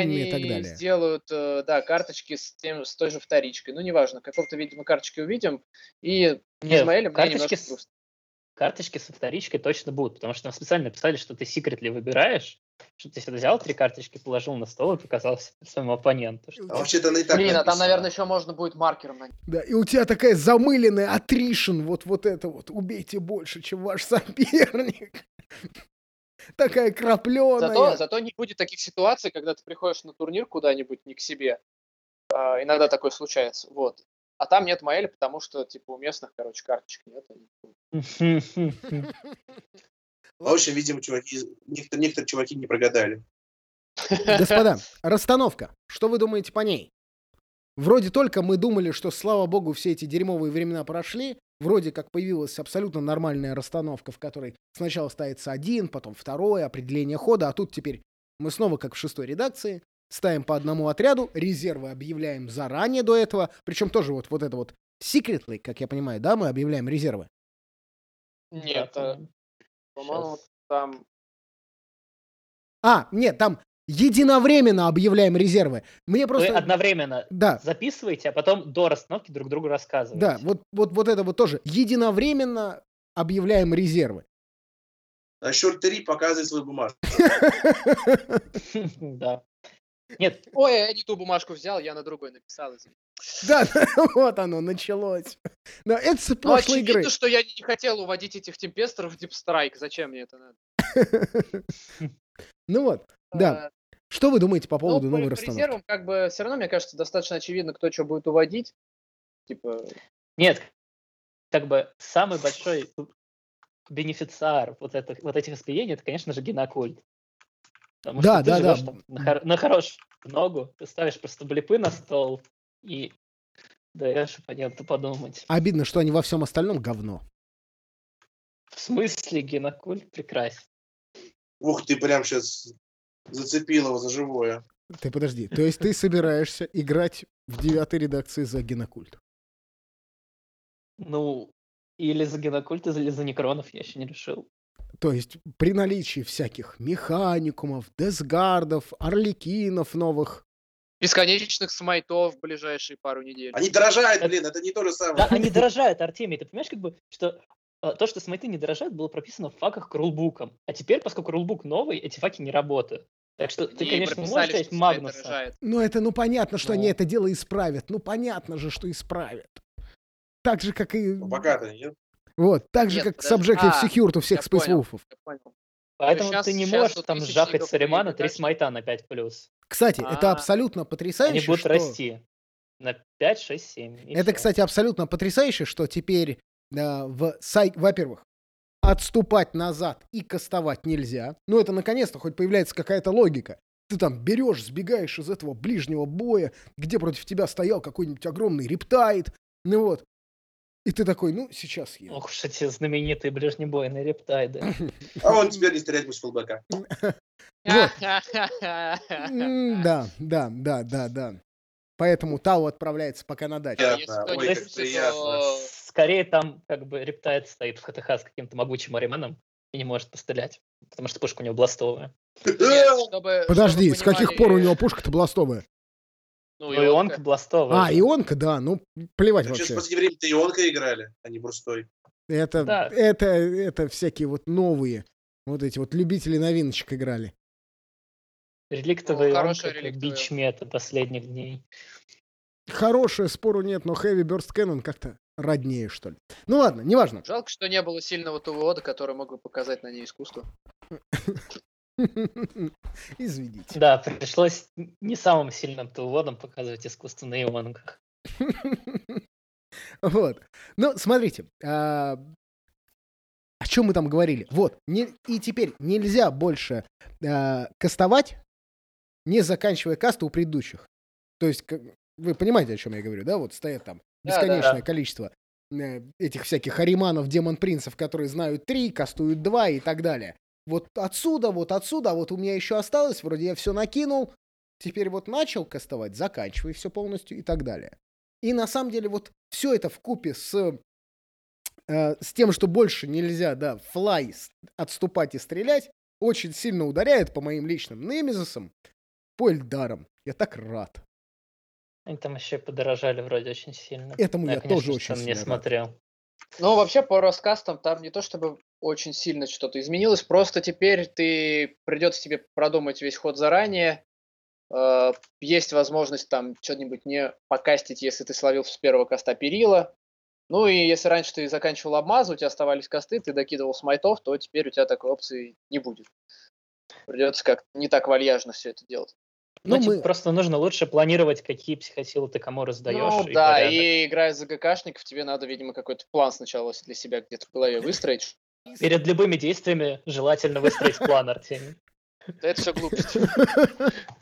они и так далее. сделают, э, да, карточки с, тем, с той же вторичкой. Ну, неважно, какого-то, видимо, карточки увидим. И Нет, Измаэля мне карточки немножко с- грустно. Карточки со вторичкой точно будут, потому что нам специально написали, что ты секретли выбираешь, что ты всегда взял три карточки, положил на стол и показал *laughs* своему оппоненту. что- А вообще-то она и так Блин, а там, написано. наверное, еще можно будет маркером на Да, и у тебя такая замыленная атришн, вот, вот это вот, убейте больше, чем ваш соперник. *laughs* Такая крапленая. Зато, зато не будет таких ситуаций, когда ты приходишь на турнир куда-нибудь не к себе. А, иногда такое случается. Вот. А там нет Маэля, потому что, типа, у местных, короче, карточек нет. *laughs* В общем, видимо, чуваки, некоторые, некоторые чуваки не прогадали. *laughs* Господа, расстановка. Что вы думаете по ней? Вроде только мы думали, что, слава богу, все эти дерьмовые времена прошли. Вроде как появилась абсолютно нормальная расстановка, в которой сначала ставится один, потом второй, определение хода, а тут теперь мы снова, как в шестой редакции, ставим по одному отряду, резервы объявляем заранее до этого, причем тоже вот, вот это вот secretly, как я понимаю, да, мы объявляем резервы. Нет, а, по-моему, там... А, нет, там единовременно объявляем резервы. Мне Вы просто... одновременно Да, записываете, а потом до расстановки друг другу рассказываете. да, вот, вот, вот это вот тоже. Единовременно объявляем резервы. А счет 3 показывает свою бумажку. *laughs* Да. Нет, Ой, я не ту бумажку взял, я на другой написал. Да, *laughs* вот оно началось. Но это с Ну, прошлой игры. очевидно, что я не хотел уводить этих темпестеров в Deep Strike. Зачем мне это надо? *laughs* Ну вот, да. А, Что вы думаете по Ну, поводу по, новой расстановки? резервам, как бы, все равно, мне кажется, достаточно очевидно, кто что будет уводить. Типа, нет. Как бы самый большой бенефициар вот, этих, вот этих испиений, это, конечно же, генокульт. Потому Да, что ты да, да. живешь там на, хор- на хорошую ногу, ты ставишь просто блипы на стол и даешь оппоненту подумать. Обидно, что они во всем остальном говно. В смысле генокульт прекрасен? Ух ты, прям сейчас зацепил его за живое. Ты подожди, то есть ты собираешься играть в девятой редакции за генокульт? Ну, или за генокульт, или за некронов, я еще не решил. То есть при наличии всяких механикумов, десгардов, орликинов новых. бесконечных смайтов в ближайшие пару недель. Они дорожают, блин, это не то же Да, самое. они *laughs* дорожают, Артемий. Ты понимаешь, как бы, что э, то, что смайты не дорожают, было прописано в факах к рулбукам. А теперь, поскольку рулбук новый, эти факи не работают. Так что ты, конечно, можешь взять Магнуса. дорожает. Ну это ну понятно, что они Ну. это дело исправят. Ну понятно же, что исправят. Так же, как и... Ну, Пока-то нет. Вот, так же, Нет, как подожди. Subjective А, Security у всех спейсвулфов. Я понял. Поэтому щас- ты не можешь там жахать с Аримана будет три смайта на 5+. Кстати, это А. абсолютно потрясающе, Они будут что... расти на 5, 6, 7. и Это, всё. кстати, абсолютно потрясающе, что теперь, э, в сай... во-первых, отступать назад и кастовать нельзя. Ну, это наконец-то хоть появляется какая-то логика. Ты там берешь, сбегаешь из этого ближнего боя, где против тебя стоял какой-нибудь огромный рептайд, ну вот. И ты такой, ну, сейчас я. Ох уж эти знаменитые ближнебойные рептайды. *laughs* А он теперь не стрелять будет с фулбэка. М, Да, да, да, да, да. Поэтому Тау отправляется пока на дачу. Приятно. Ой, как приятно. Скорее там как бы рептайд стоит в ХТХ с каким-то могучим Ариманом и не может пострелять. Потому что пушка у него бластовая. Нет, чтобы- Подожди, чтобы с каких понимали- пор у него пушка-то бластовая? Ну, Ну и он бластовая. А, ионка, да, ну, плевать Сейчас в вообще. последнее время-то ионка играли, а не брустой. Это, Да. это, это всякие вот новые, вот эти вот любители новиночек играли. Реликтовый Ну, реликтовая. бич мета последних дней. Хорошее, спору нет, но Heavy Burst Cannon как-то роднее, что ли. Ну ладно, неважно. Жалко, что не было сильного ТВОда, который мог бы показать на ней искусство. *laughs* *laughs* Извините. Да, пришлось не самым сильным тулводом показывать искусство на ионках. *laughs* Вот. Ну, смотрите. а, О чем мы там говорили? Вот. не- И теперь нельзя больше а, кастовать, не заканчивая касту у предыдущих. То есть, вы понимаете, о чем я говорю, да? Вот стоят там Да, да, бесконечное да. количество э, этих всяких ариманов, демон-принцев, которые знают три, кастуют два и так далее. Вот отсюда, вот отсюда, а вот у меня еще осталось, вроде я все накинул, теперь вот начал кастовать, заканчивай все полностью и так далее. И на самом деле вот все это в купе с, э, с тем, что больше нельзя, да, флай отступать и стрелять, очень сильно ударяет по моим личным немезисам, по Эльдарам. Я так рад. Они там еще подорожали вроде очень сильно. Этому Но я конечно тоже же, очень не сильно рад. смотрел. Ну, вообще, по раскастам там не то чтобы очень сильно что-то изменилось, просто теперь ты придется тебе продумать весь ход заранее. Э, Есть возможность там что-нибудь не покастить, если ты словил с первого каста перила. Ну и если раньше ты заканчивал обмазы, у тебя оставались косты, ты докидывал смайтов, то теперь у тебя такой опции не будет. Придется как не так вальяжно все это делать. Ну, Ну, типа, мы- просто нужно лучше планировать, какие психосилы ты кому раздаешь. Ну и да, порядок. и играя за ГКшников, тебе надо, видимо, какой-то план сначала для себя где-то в голове выстроить. Перед любыми действиями желательно выстроить план, Артемий. Да это все глупости. *laughs*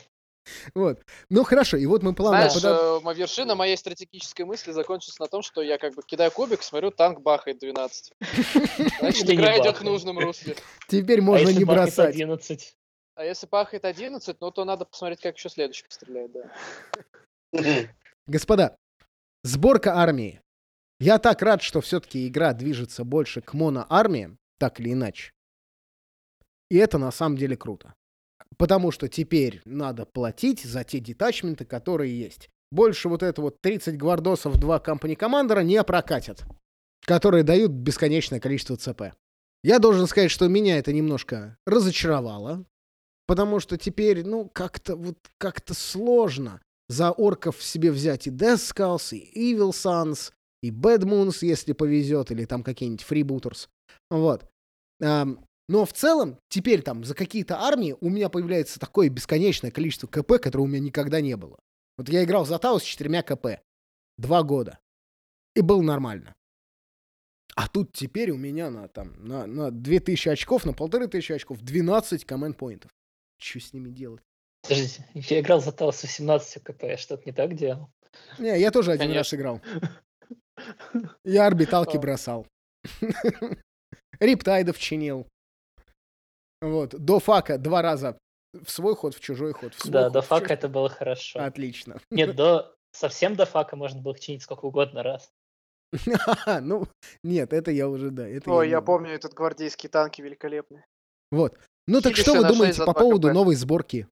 Вот. Ну хорошо, и вот мы плавно Знаешь, подо- э, вершина моей стратегической мысли закончится на том, что я как бы кидаю кубик, смотрю, танк бахает 12. *laughs* Значит, игра идет в нужном русле. Теперь А можно не бросать. 11? А если бахает 11, ну то надо посмотреть, как еще следующий постреляет, да. *laughs* Господа, сборка армии. Я так рад, что все-таки игра движется больше к моноармии, так или иначе. И это на самом деле круто. Потому что теперь надо платить за те детачменты, которые есть. Больше вот это вот 30 гвардосов, 2 компани командера не прокатят. Которые дают бесконечное количество ЦП. Я должен сказать, что меня это немножко разочаровало. Потому что теперь, ну, как-то вот как-то сложно за орков себе взять и Death Skulls, и Evil Sons, и Bad Moons, если повезет, или там какие-нибудь Freebooters. Вот. Но в целом, теперь там за какие-то армии у меня появляется такое бесконечное количество КП, которое у меня никогда не было. Вот я играл за Тау с четырьмя КП. Два года. И был нормально. А тут теперь у меня на, там, на, на 2000 очков, на 1500 очков 12 команд-поинтов. Что с ними делать? Подождите, я играл за Талос 18 КП, я что-то не так делал? Не, я тоже один раз Конечно. играл. Я орбиталки бросал. *laughs* Рептайдов чинил. Вот. До фака два раза. В свой ход, в чужой ход. В свой Да, ход, до фака чужой. это было хорошо. Отлично. Нет, *laughs* до совсем до фака можно было чинить сколько угодно раз. *laughs* Ну, нет, это я уже, да. Это Ой, я могу. помню, этот гвардейские танки великолепные. Вот. Ну так что вы думаете по 2 поводу КП. новой сборки?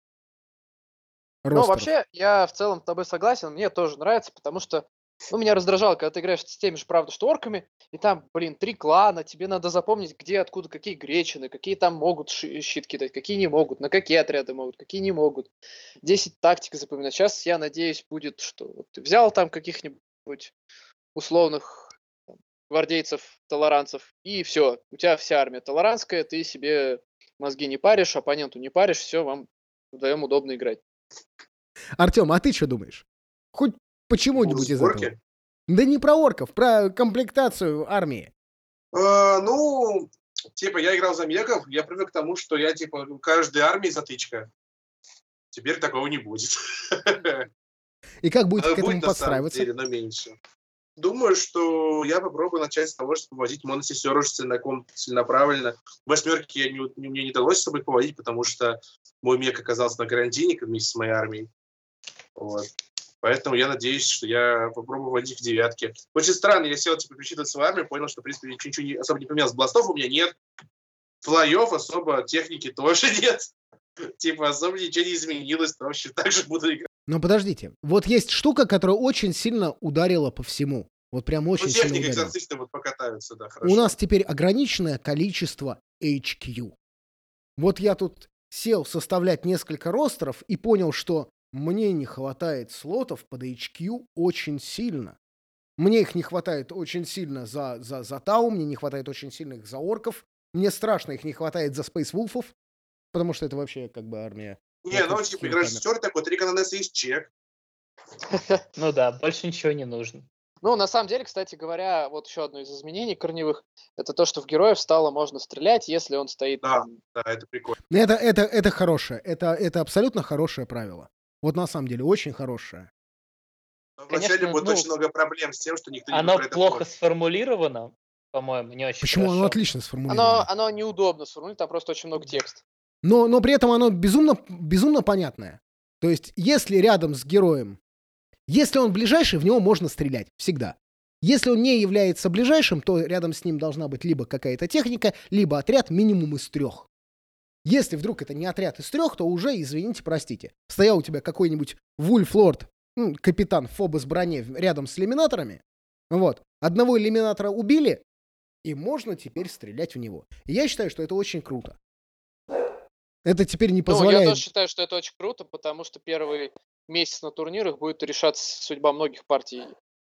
Ну, ростеров? вообще, я в целом с тобой согласен, мне тоже нравится, потому что, ну, меня раздражало, когда ты играешь с теми же, правда, что орками, и там, блин, три клана, тебе надо запомнить, где, откуда, какие гречины, какие там могут щит кидать, какие не могут, на какие отряды могут, какие не могут. 10 тактик запоминать. Сейчас, я надеюсь, будет, что вот ты взял там каких-нибудь условных там, гвардейцев, толоранцев, и все, у тебя вся армия толоранская, ты себе мозги не паришь, оппоненту не паришь, все, вам вдвоем удобно играть. Артем, а ты что думаешь? Хоть почему-нибудь из этого? Сборки? Да не про орков, про комплектацию армии. Э, Ну, типа, я играл за мегов, я привык к тому, что я, типа, у каждой армии затычка. Теперь такого не будет. И как будете Э, к этому Будет на самом подстраиваться? деле, но меньше. Думаю, что я попробую начать с того, чтобы поводить моносестер уж целиком, целенаправленно. Восьмерки я не, не- мне не удалось с собой поводить, потому что мой мег оказался на карантине вместе с моей армией. Вот. Поэтому я надеюсь, что я попробую вводить в девятки. Очень странно, я сел типа пересчитывать свою армию, понял, что, в принципе, ничего, не, особо не поменялось. Бластов у меня нет, флоев особо, техники тоже *laughs* нет. Типа особо ничего не изменилось, вообще так же буду играть. Но подождите, вот есть штука, которая очень сильно ударила по всему. Вот прям Ну, очень сильно техника, ударила. экзорцисты вот покатаются, да, хорошо. У нас теперь ограниченное количество HQ. Вот я тут сел составлять несколько ростеров и понял, что мне не хватает слотов под HQ очень сильно. Мне их не хватает очень сильно за, за, за Тау, мне не хватает очень сильно их за орков. Мне страшно их не хватает за Space Wolf'ов, потому что это вообще как бы армия. Не, ну, типа, шестер такой, три канонеса есть чек. *laughs* Ну да, больше ничего не нужно. Ну, на самом деле, кстати говоря, вот еще одно из изменений корневых, это то, что в героев стало можно стрелять, если он стоит Да. там, Да, это прикольно. Это, это, это хорошее. Это, это абсолютно хорошее правило. Вот на самом деле очень хорошее. Но Конечно, Вначале будет ну, очень много проблем с тем, что никто не Оно плохо помнить. сформулировано, по-моему, не очень Почему оно хорошо. отлично сформулировано? Оно, оно неудобно сформулировано, там просто очень много текста. Но, но при этом оно безумно, безумно понятное. То есть, если рядом с героем, если он ближайший, в него можно стрелять. Всегда. Если он не является ближайшим, то рядом с ним должна быть либо какая-то техника, либо отряд минимум из трех. Если вдруг это не отряд из трех, то уже, извините, простите. Стоял у тебя какой-нибудь Вульфлорд, м, капитан Фобос броне рядом с элиминаторами. Вот. Одного элиминатора убили, и можно теперь стрелять в него. И я считаю, что это очень круто. Это теперь не Ну, я позволяет... тоже считаю, что это очень круто, потому что первый месяц на турнирах будет решаться судьба многих партий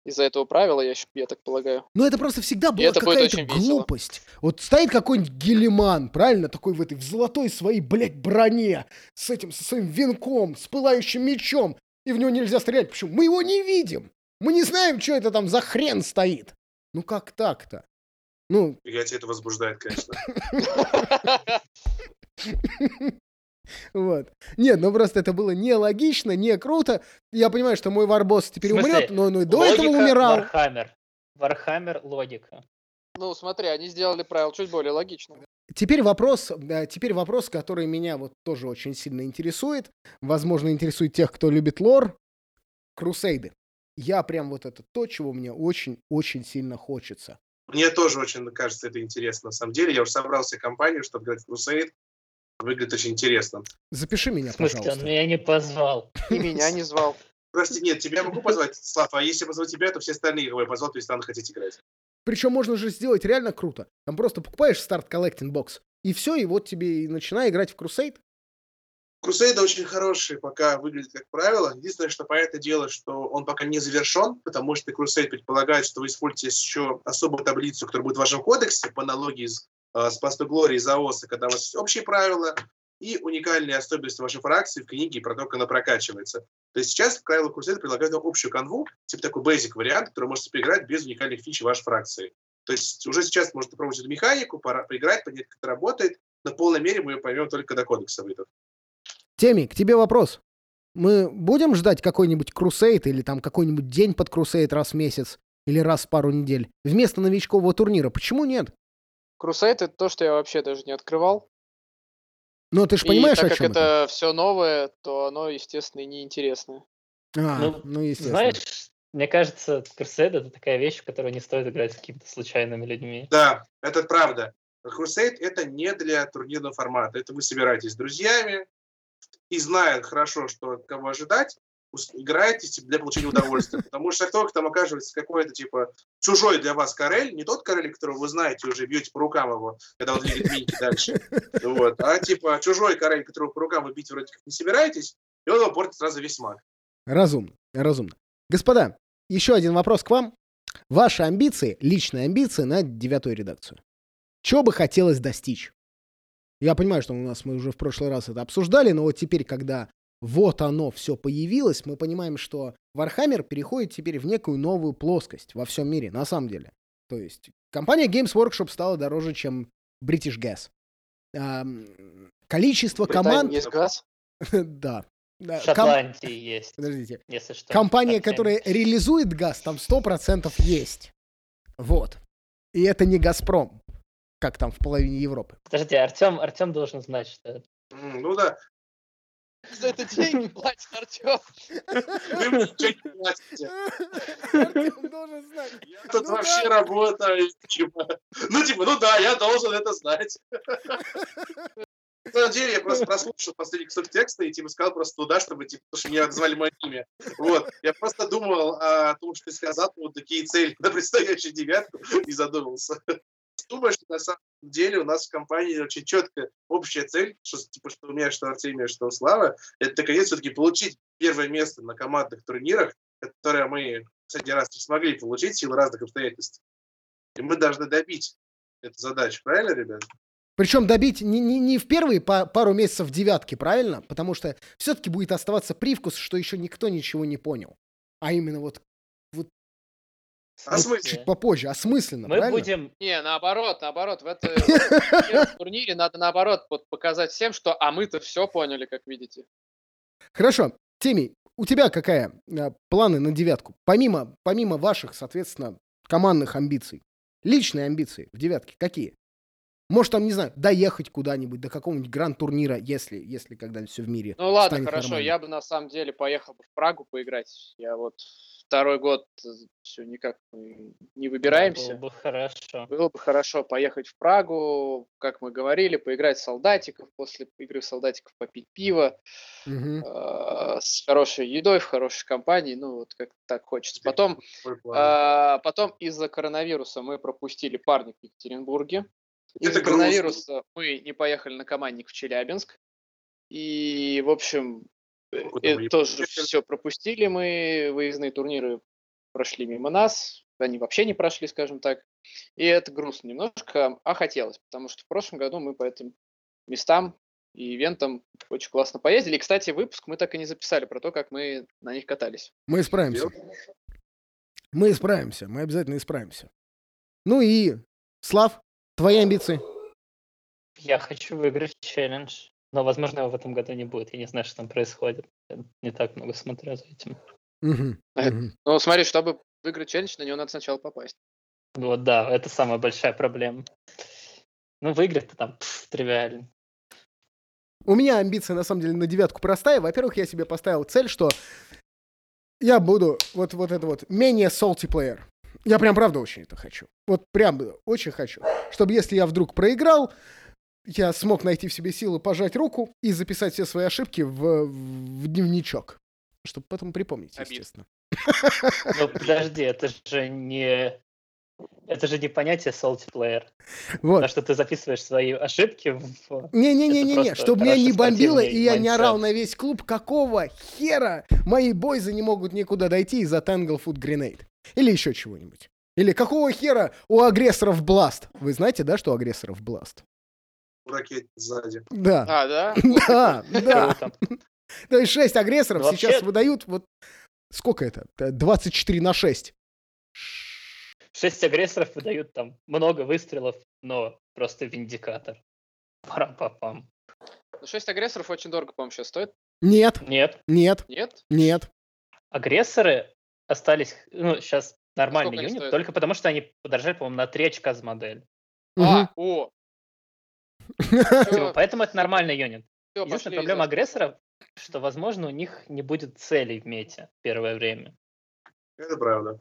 из-за этого правила, я, я так полагаю. Но это просто всегда была какая-то очень весело. глупость. Вот стоит какой-нибудь Гелиман, правильно, такой в этой в золотой своей, блядь, броне, с этим, со своим венком, с пылающим мечом, и в него нельзя стрелять. Почему? Мы его не видим. Мы не знаем, что это там за хрен стоит. Ну как так-то? Ну, А тебя это возбуждает, конечно. *laughs* *laughs* *laughs* Вот. Нет, ну просто это было нелогично, не круто. Я понимаю, что мой warboss теперь смысле, умрет, но он и до этого умирал. Вархаммер. Вархаммер логика. Ну, смотри, они сделали правила чуть более логично. Теперь вопрос, да, теперь вопрос, который меня вот тоже очень сильно интересует. Возможно, интересует тех, кто любит лор. Крусейды. Я прям вот это то, чего мне очень-очень сильно хочется. Мне тоже очень кажется это интересно. На самом деле, я уже собрал себе компанию, чтобы играть в Crusade. Выглядит очень интересно. Запиши меня, В смысле, он пожалуйста. меня не позвал. И меня не звал. Прости, нет, тебя могу позвать, Слав, а если позову тебя, то все остальные, кого я позвал, перестанут хотеть играть. Причем можно же сделать реально круто. Там просто покупаешь Start Collecting box, и все, и вот тебе и начинай играть в Crusade. Crusade очень хороший, пока выглядит как правило. Единственное, что понятное дело, что он пока не завершен, потому что Crusade предполагает, что вы используете еще особую таблицу, которая будет в вашем кодексе, по аналогии с, с Path to Glory из АОСа, когда у вас есть общие правила и уникальные особенности вашей фракции в книге про то, как она прокачивается. То есть сейчас правила Крусейда предлагают вам общую канву, типа такой basic вариант, который можете поиграть без уникальных фич вашей фракции. То есть уже сейчас можете попробовать эту механику, пора поиграть, понять, как это работает. На полной мере мы ее поймем только когда кодекса выйдут. Теми, к тебе вопрос. Мы будем ждать какой-нибудь крусейд или там какой-нибудь день под крусейд раз в месяц или раз в пару недель вместо новичкового турнира? Почему нет? Крусейд это то, что я вообще даже не открывал. Ну, ты же И понимаешь, так о как это? это все новое, то оно, естественно, и неинтересное. А, Ну, ну, естественно. Знаешь, мне кажется, Crusade это такая вещь, в которую не стоит играть с какими-то случайными людьми. Да, это правда. Crusade это не для турнирного формата. Это вы собираетесь с друзьями и зная хорошо, что от кого ожидать, играете для получения удовольствия. Потому что как только там окажется какой-то типа чужой для вас Карель, не тот Карель, которого вы знаете, уже бьете по рукам его, когда он двигает миньки дальше, вот, а типа чужой Карель, которого по рукам вы бить вроде как не собираетесь, и он вам портит сразу весь маг. Разумно, разумно. Господа, еще один вопрос к вам. Ваши амбиции, личные амбиции на девятую редакцию. Чего бы хотелось достичь? Я понимаю, что у нас мы уже в прошлый раз это обсуждали, но вот теперь, когда вот оно все появилось, мы понимаем, что Warhammer переходит теперь в некую новую плоскость во всем мире, на самом деле. То есть компания Games Workshop стала дороже, чем British Gas. Ам, количество команд... есть газ. *laughs* Да. Ком- Шотландии есть, Подождите. если что. Компания, которая реализует газ, там 100% есть. Вот. И это не «Газпром», как там в половине Европы. Подожди, Артем, Артем должен знать, что это. Ну да, За это деньги *laughs* платит Артем. вы мне ничего не платите. Артём должен знать. Я тут Ну вообще да. работаю. Типа. Ну, типа, ну да, я должен это знать. На самом деле, я просто прослушал последний кусок текста и типа сказал просто туда, чтобы, типа, потому что меня назвали мое имя. Вот. Я просто думал о том, что ты сказал, вот такие цели на предстоящую девятку, и задумался. Думаю, что на самом деле у нас в компании очень четкая общая цель, что, типа, что у меня, что Артемия, что у Славы, это наконец все-таки получить первое место на командных турнирах, которое мы последний раз не смогли получить в силу разных обстоятельств. И мы должны добить эту задачу, правильно, ребят? Причем добить не, не, не в первые па- пару месяцев девятки, правильно? Потому что все-таки будет оставаться привкус, что еще никто ничего не понял. А именно вот, А вот смысл? чуть попозже, осмысленно, Мы правильно? будем... Не, наоборот, наоборот. В, это, *laughs* в этом турнире надо, наоборот, показать всем, что а мы-то все поняли, как видите. Хорошо. Теми, у тебя какая э, планы на девятку? Помимо, помимо ваших, соответственно, командных амбиций. Личные амбиции в девятке какие? Может, там, не знаю, доехать куда-нибудь, до какого-нибудь гранд-турнира, если, если когда-нибудь все в мире Ну ладно, станет хорошо, нормально. я бы на самом деле поехал бы в Прагу поиграть. Я вот второй год все никак мы не выбираемся. Было бы хорошо. Было бы хорошо поехать в Прагу, как мы говорили, поиграть в солдатиков, после игры в солдатиков попить пиво, э, с хорошей едой, в хорошей компании, ну вот как так хочется. Потом, а, потом из-за коронавируса мы пропустили парник в Екатеринбурге. Из-за Это грустно. коронавируса мы не поехали на командник в Челябинск. И, в общем, э, Ну, э, не тоже поехали. все пропустили мы. Выездные турниры прошли мимо нас. Они вообще не прошли, скажем так. И это грустно немножко, а хотелось, потому что в прошлом году мы по этим местам и ивентам очень классно поездили. И, кстати, выпуск мы так и не записали про то, как мы на них катались. Мы исправимся. Мы исправимся. Мы обязательно исправимся. Ну и, Слав, твои амбиции? Я хочу выиграть челлендж. Но, возможно, его в этом году не будет. Я не знаю, что там происходит. Я не так много смотрю за этим. Э. Ну, смотри, чтобы выиграть челлендж, на него надо сначала попасть. Вот да, это самая большая проблема. Ну, выиграть-то там пф, тривиально. У меня амбиция, на самом деле, на девятку простая. Во-первых, я себе поставил цель, что я буду вот, вот это вот менее salty player. Я прям правда очень это хочу. Вот прям очень хочу. Чтобы если я вдруг проиграл, я смог найти в себе силы пожать руку и записать все свои ошибки в, в дневничок. Чтобы потом припомнить, Обид. естественно. Ну, *laughs* подожди, это же не... Это же не понятие salty player. Вот. Потому что ты записываешь свои ошибки в... Не-не-не-не-не, чтобы меня не бомбило, и я не орал на весь клуб, какого хера мои бойзы не могут никуда дойти из-за Tanglefoot Grenade. Или еще чего-нибудь. Или какого хера у агрессоров Бласт? Вы знаете, да, что у агрессоров Бласт? Ракет сзади. Да. А, да? *laughs* Да, да. То есть 6 агрессоров сейчас выдают вот... Сколько это? Э, 24 на 6. Шесть агрессоров выдают там много выстрелов, но просто виндикатор. Парам-папам. Ну, 6 агрессоров очень дорого, по-моему, сейчас стоит. Нет, Нет, нет, Нет? нет. агрессоры остались, ну, сейчас нормальный сколько они юнит, стоят? только потому что они подорожали, по-моему, на 3 очка с модель. А, о, *laughs* Типа, всё, поэтому это нормальный юнит. всё, Единственная пошли проблема за- агрессоров, что, возможно, у них не будет целей в мете первое время. Это правда.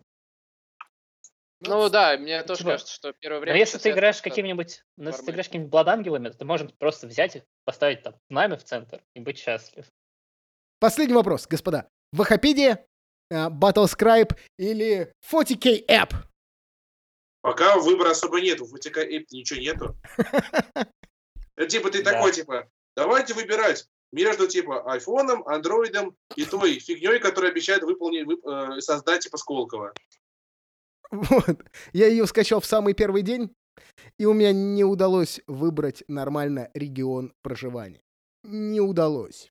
Ну да, мне тоже Типа, кажется, что первое Но время... если ты играешь какими-нибудь, ну, если ты играешь какими-нибудь бладангелами, то ты можешь просто взять их, поставить там знамя в центр и быть счастлив. Последний вопрос, господа. Вахопедия, э, Battlescribe или 40k App? Пока выбора особо нету, в VTK Ape ничего нету. *laughs* Это типа ты такой, типа, давайте выбирать между типа айфоном, андроидом и той фигней, которая обещает выполнить, вып- э, создать типа Сколково. Вот. Я ее скачал в самый первый день, и у меня не удалось выбрать нормально регион проживания. Не удалось.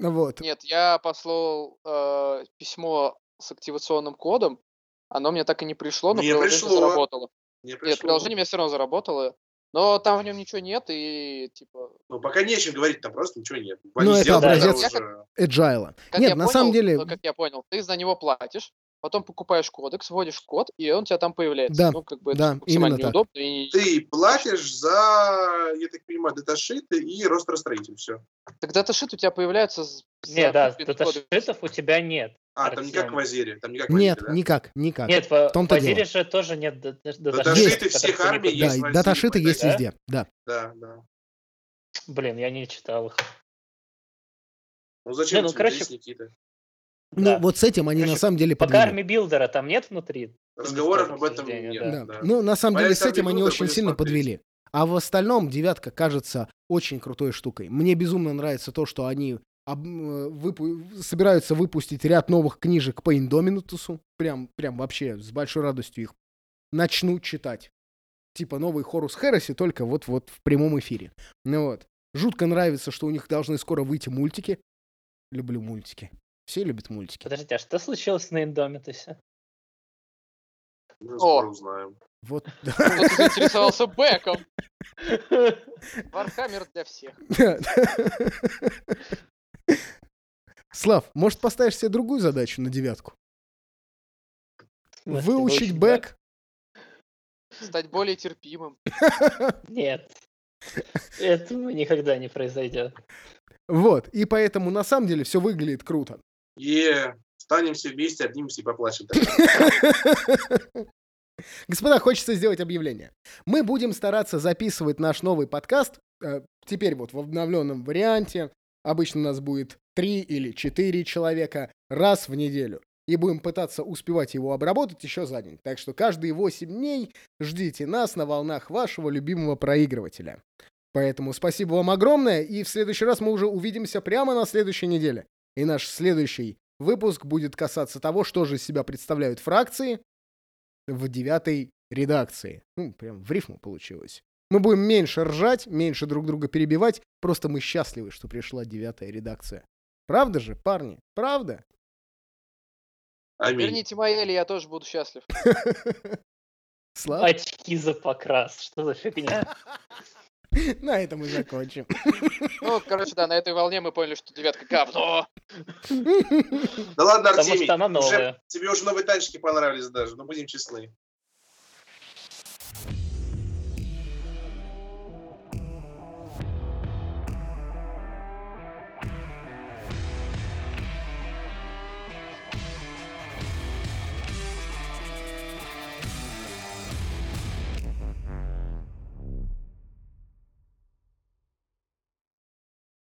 Вот. Нет, я послал э, письмо с активационным кодом, оно мне так и не пришло, но Мне приложение пришло. заработало. Не Нет, пришло. приложение у меня все равно заработало, но там в нем ничего нет, и типа... Ну, пока не о чем говорить, там просто ничего нет. Ну, это образец- уже. Agile. Как Нет, на понял, самом деле, ну, как я понял, ты за него платишь, потом покупаешь кодекс, вводишь код, и он у тебя там появляется. Да, ну, как бы да, это максимально именно так. неудобно. И... Ты платишь за, я так понимаю, даташиты и ростростроитель, все. Так даташит у тебя появляется с- Не, за да, даташитов у тебя нет. А, там не как в. Азере, там не как в Нет, Азере, да? никак, никак. Нет, в, том-то в Азире дело. же тоже нет да- да- Даташиты всех армий Да, есть Азии, даташиты есть да? везде, да. Да, да. Блин, я не читал их. Ну зачем ну, тебе короче, здесь, Никита? Ну, Да. вот с этим они на Короче, самом деле Пока подвели. арми билдера там нет внутри. Разговоров об этом нет. Да. да. Ну, на самом деле, с этим они очень сильно смотреть. подвели. А в остальном девятка кажется очень крутой штукой. Мне безумно нравится то, что они об- э, выпу- собираются выпустить ряд новых книжек по Индоминутусу. Прям, прям вообще с большой радостью их начну читать. Типа новый Хорус Хереси, только вот-вот в прямом эфире. Ну вот. Жутко нравится, что у них должны скоро выйти мультики. Люблю мультики. Все любят мультики. Подождите, а что случилось на Индомитусе? Мы скоро О. узнаем. Вот. *laughs* Кто-то заинтересовался бэком. *laughs* Вархаммер для всех. *laughs* Слав, может, поставишь себе другую задачу на девятку? Выучить выучить бэк? Стать более терпимым. *laughs* Нет. Этого никогда не произойдет. Вот. И поэтому на самом деле все выглядит круто. Е, станем все вместе, обнимемся и поплачем. *laughs* Господа, хочется сделать объявление. Мы будем стараться записывать наш новый подкаст. э, теперь вот в обновленном варианте. Обычно нас будет три или четыре человека раз в неделю. И будем пытаться успевать его обработать еще за день. Так что каждые 8 дней ждите нас на волнах вашего любимого проигрывателя. Поэтому спасибо вам огромное, и в следующий раз мы уже увидимся прямо на следующей неделе. И наш следующий выпуск будет касаться того, что же из себя представляют фракции в девятой редакции. Ну, прям в рифму получилось. Мы будем меньше ржать, меньше друг друга перебивать, просто мы счастливы, что пришла девятая редакция. Правда же, парни? Правда? Аминь. Верните Маэли, я тоже буду счастлив. *laughs* Слава. Очки за покрас. Что за фигня? *laughs* На этом мы закончим. *laughs* Ну, короче, да, на этой волне мы поняли, что девятка говно. Да ладно, Потому Артемий, что она уже- новая. тебе уже новые танчики понравились даже, ну будем честны.